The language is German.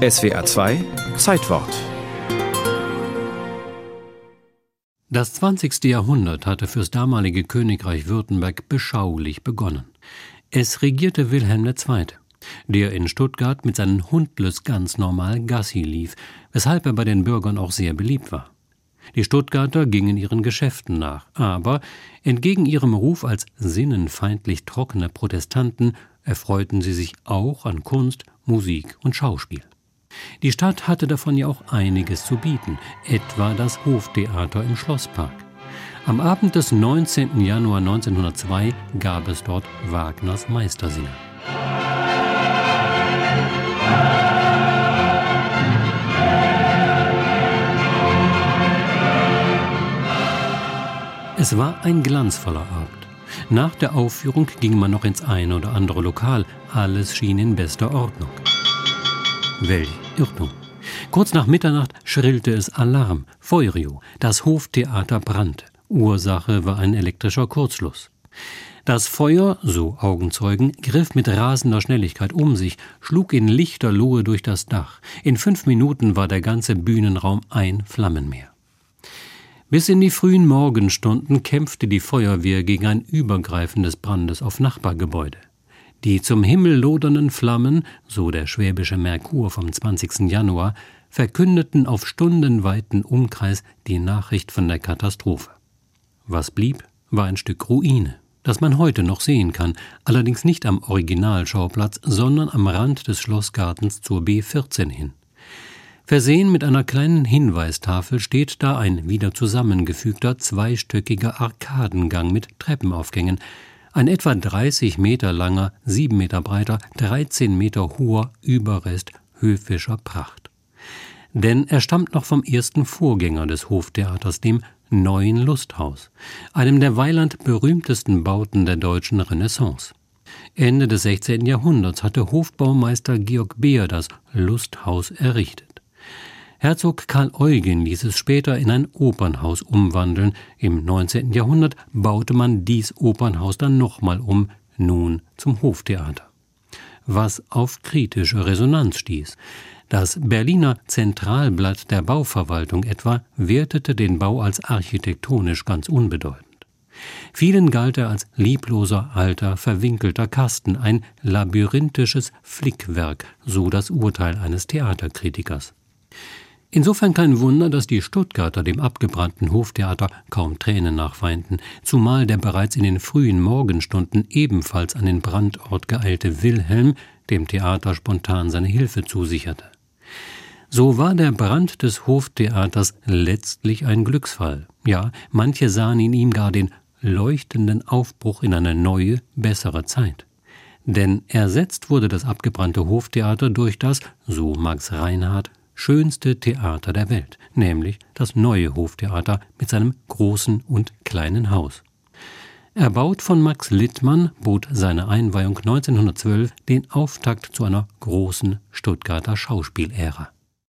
SWA 2 Zeitwort Das 20. Jahrhundert hatte fürs damalige Königreich Württemberg beschaulich begonnen. Es regierte Wilhelm II., der in Stuttgart mit seinen Hundless ganz normal Gassi lief, weshalb er bei den Bürgern auch sehr beliebt war. Die Stuttgarter gingen ihren Geschäften nach, aber entgegen ihrem Ruf als sinnenfeindlich trockene Protestanten erfreuten sie sich auch an Kunst, Musik und Schauspiel. Die Stadt hatte davon ja auch einiges zu bieten, etwa das Hoftheater im Schlosspark. Am Abend des 19. Januar 1902 gab es dort Wagners Meistersinger. Es war ein glanzvoller Abend. Nach der Aufführung ging man noch ins eine oder andere Lokal. Alles schien in bester Ordnung. Welch Irrtum. Kurz nach Mitternacht schrillte es Alarm. Feurio. Das Hoftheater brannte. Ursache war ein elektrischer Kurzschluss. Das Feuer, so Augenzeugen, griff mit rasender Schnelligkeit um sich, schlug in lichter Lohe durch das Dach. In fünf Minuten war der ganze Bühnenraum ein Flammenmeer. Bis in die frühen Morgenstunden kämpfte die Feuerwehr gegen ein Übergreifen des Brandes auf Nachbargebäude. Die zum Himmel lodernden Flammen, so der schwäbische Merkur vom 20. Januar, verkündeten auf stundenweiten Umkreis die Nachricht von der Katastrophe. Was blieb, war ein Stück Ruine, das man heute noch sehen kann, allerdings nicht am Originalschauplatz, sondern am Rand des Schlossgartens zur B14 hin. Versehen mit einer kleinen Hinweistafel steht da ein wieder zusammengefügter zweistöckiger Arkadengang mit Treppenaufgängen, ein etwa 30 Meter langer, 7 Meter breiter, 13 Meter hoher Überrest höfischer Pracht. Denn er stammt noch vom ersten Vorgänger des Hoftheaters, dem Neuen Lusthaus, einem der Weiland berühmtesten Bauten der deutschen Renaissance. Ende des 16. Jahrhunderts hatte Hofbaumeister Georg Beer das Lusthaus errichtet. Herzog Karl Eugen ließ es später in ein Opernhaus umwandeln. Im 19. Jahrhundert baute man dies Opernhaus dann nochmal um, nun zum Hoftheater. Was auf kritische Resonanz stieß. Das Berliner Zentralblatt der Bauverwaltung etwa wertete den Bau als architektonisch ganz unbedeutend. Vielen galt er als liebloser, alter, verwinkelter Kasten, ein labyrinthisches Flickwerk, so das Urteil eines Theaterkritikers. Insofern kein Wunder, dass die Stuttgarter dem abgebrannten Hoftheater kaum Tränen nachweinten, zumal der bereits in den frühen Morgenstunden ebenfalls an den Brandort geeilte Wilhelm dem Theater spontan seine Hilfe zusicherte. So war der Brand des Hoftheaters letztlich ein Glücksfall. Ja, manche sahen in ihm gar den leuchtenden Aufbruch in eine neue, bessere Zeit. Denn ersetzt wurde das abgebrannte Hoftheater durch das, so Max Reinhardt, schönste Theater der Welt, nämlich das neue Hoftheater mit seinem großen und kleinen Haus. Erbaut von Max Littmann bot seine Einweihung 1912 den Auftakt zu einer großen Stuttgarter Schauspielära.